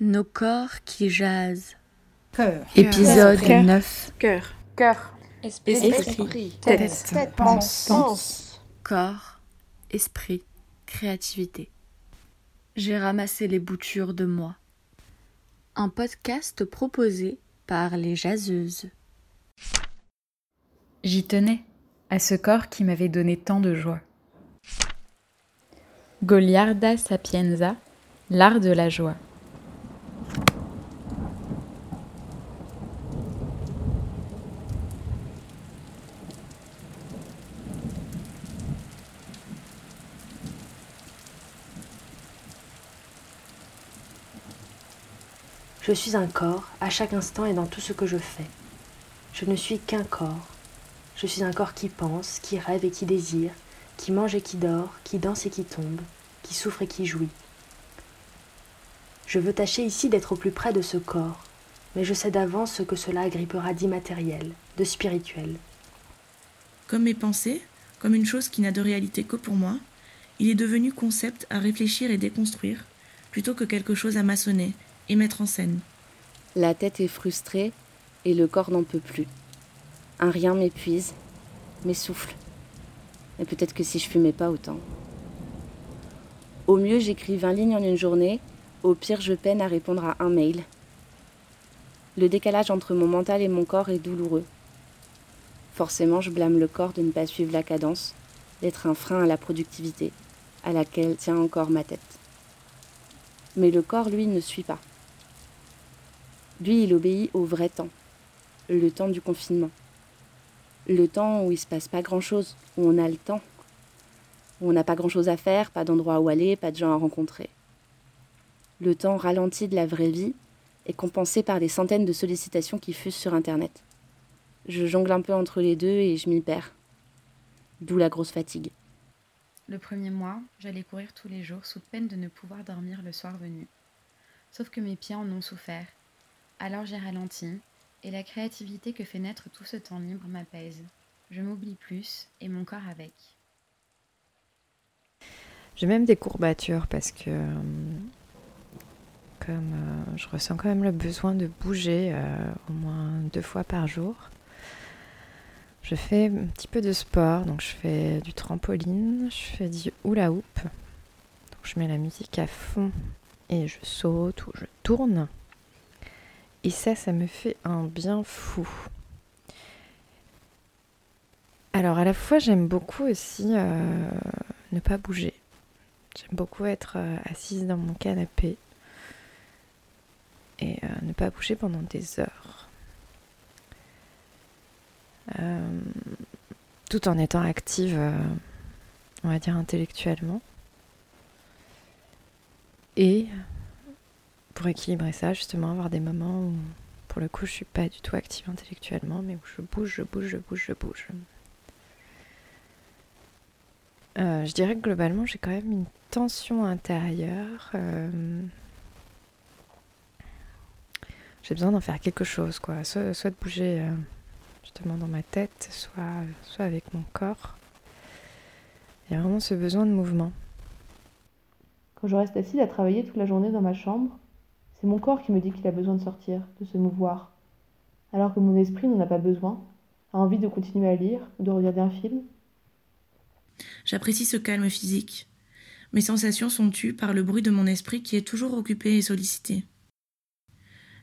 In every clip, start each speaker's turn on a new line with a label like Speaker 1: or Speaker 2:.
Speaker 1: Nos corps qui jasent.
Speaker 2: Cœur.
Speaker 1: Épisode
Speaker 3: Cœur.
Speaker 1: 9.
Speaker 3: Cœur.
Speaker 2: Cœur.
Speaker 1: Esprit.
Speaker 2: Esprit.
Speaker 3: Tête.
Speaker 2: Tête.
Speaker 3: Pense.
Speaker 2: Pense.
Speaker 1: Corps, esprit, créativité. J'ai ramassé les boutures de moi. Un podcast proposé par les jaseuses.
Speaker 4: J'y tenais, à ce corps qui m'avait donné tant de joie. Goliarda Sapienza, l'art de la joie.
Speaker 5: Je suis un corps à chaque instant et dans tout ce que je fais. Je ne suis qu'un corps. Je suis un corps qui pense, qui rêve et qui désire, qui mange et qui dort, qui danse et qui tombe, qui souffre et qui jouit. Je veux tâcher ici d'être au plus près de ce corps, mais je sais d'avance ce que cela agrippera d'immatériel, de spirituel.
Speaker 6: Comme mes pensées, comme une chose qui n'a de réalité que pour moi, il est devenu concept à réfléchir et déconstruire, plutôt que quelque chose à maçonner et mettre en scène.
Speaker 7: La tête est frustrée et le corps n'en peut plus. Un rien m'épuise, m'essouffle. Et peut-être que si je fumais pas autant. Au mieux, j'écris 20 lignes en une journée, au pire, je peine à répondre à un mail. Le décalage entre mon mental et mon corps est douloureux. Forcément, je blâme le corps de ne pas suivre la cadence, d'être un frein à la productivité, à laquelle tient encore ma tête. Mais le corps, lui, ne suit pas. Lui, il obéit au vrai temps, le temps du confinement. Le temps où il se passe pas grand-chose, où on a le temps, où on n'a pas grand-chose à faire, pas d'endroit où aller, pas de gens à rencontrer. Le temps ralenti de la vraie vie est compensé par des centaines de sollicitations qui fusent sur Internet. Je jongle un peu entre les deux et je m'y perds. D'où la grosse fatigue.
Speaker 4: Le premier mois, j'allais courir tous les jours sous peine de ne pouvoir dormir le soir venu. Sauf que mes pieds en ont souffert. Alors j'ai ralenti, et la créativité que fait naître tout ce temps libre m'apaise. Je m'oublie plus, et mon corps avec.
Speaker 8: J'ai même des courbatures parce que euh, comme euh, je ressens quand même le besoin de bouger euh, au moins deux fois par jour. Je fais un petit peu de sport, donc je fais du trampoline, je fais du hula hoop. Je mets la musique à fond et je saute ou je tourne. Et ça, ça me fait un bien fou. Alors à la fois, j'aime beaucoup aussi euh, ne pas bouger. J'aime beaucoup être euh, assise dans mon canapé et euh, ne pas bouger pendant des heures. Tout en étant active, on va dire intellectuellement. Et pour équilibrer ça, justement, avoir des moments où, pour le coup, je suis pas du tout active intellectuellement, mais où je bouge, je bouge, je bouge, je bouge. Euh, je dirais que globalement, j'ai quand même une tension intérieure. euh, J'ai besoin d'en faire quelque chose, quoi. Soit, de bouger euh, justement dans ma tête, soit, soit avec mon corps. Il y a vraiment ce besoin de mouvement.
Speaker 9: Quand je reste assise à travailler toute la journée dans ma chambre, c'est mon corps qui me dit qu'il a besoin de sortir, de se mouvoir, alors que mon esprit n'en a pas besoin, a envie de continuer à lire ou de regarder un film.
Speaker 6: J'apprécie ce calme physique. Mes sensations sont tues par le bruit de mon esprit qui est toujours occupé et sollicité.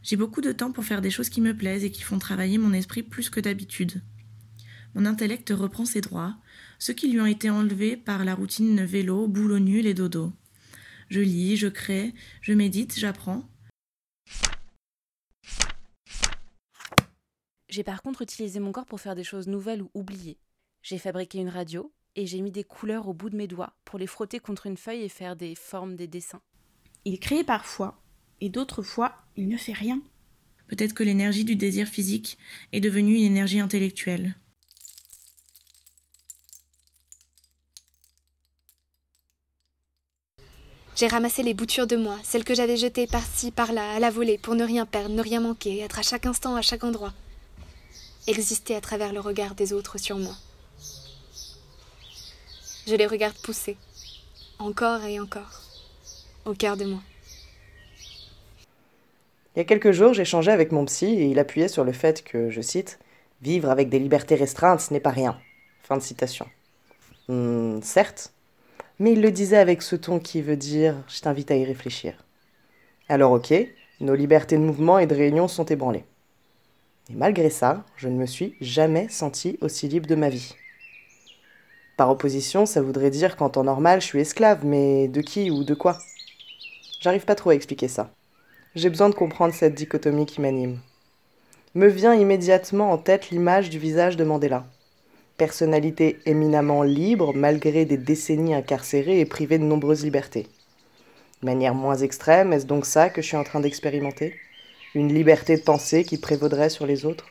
Speaker 6: J'ai beaucoup de temps pour faire des choses qui me plaisent et qui font travailler mon esprit plus que d'habitude. Mon intellect reprend ses droits, ceux qui lui ont été enlevés par la routine vélo, boulot nul et dodo. Je lis, je crée, je médite, j'apprends.
Speaker 7: J'ai par contre utilisé mon corps pour faire des choses nouvelles ou oubliées. J'ai fabriqué une radio et j'ai mis des couleurs au bout de mes doigts pour les frotter contre une feuille et faire des formes, des dessins.
Speaker 3: Il crée parfois, et d'autres fois, il ne fait rien.
Speaker 6: Peut-être que l'énergie du désir physique est devenue une énergie intellectuelle.
Speaker 10: J'ai ramassé les boutures de moi, celles que j'avais jetées par-ci, par-là, à la volée, pour ne rien perdre, ne rien manquer, être à chaque instant, à chaque endroit. Exister à travers le regard des autres sur moi. Je les regarde pousser, encore et encore, au cœur de moi.
Speaker 2: Il y a quelques jours, j'échangeais avec mon psy et il appuyait sur le fait que, je cite, Vivre avec des libertés restreintes, ce n'est pas rien. Fin de citation. Hmm, certes, mais il le disait avec ce ton qui veut dire Je t'invite à y réfléchir. Alors ok, nos libertés de mouvement et de réunion sont ébranlées. Et malgré ça, je ne me suis jamais senti aussi libre de ma vie. Par opposition, ça voudrait dire qu'en temps normal, je suis esclave, mais de qui ou de quoi? J'arrive pas trop à expliquer ça. J'ai besoin de comprendre cette dichotomie qui m'anime. Me vient immédiatement en tête l'image du visage de Mandela. Personnalité éminemment libre malgré des décennies incarcérées et privée de nombreuses libertés. De manière moins extrême, est-ce donc ça que je suis en train d'expérimenter? Une liberté de pensée qui prévaudrait sur les autres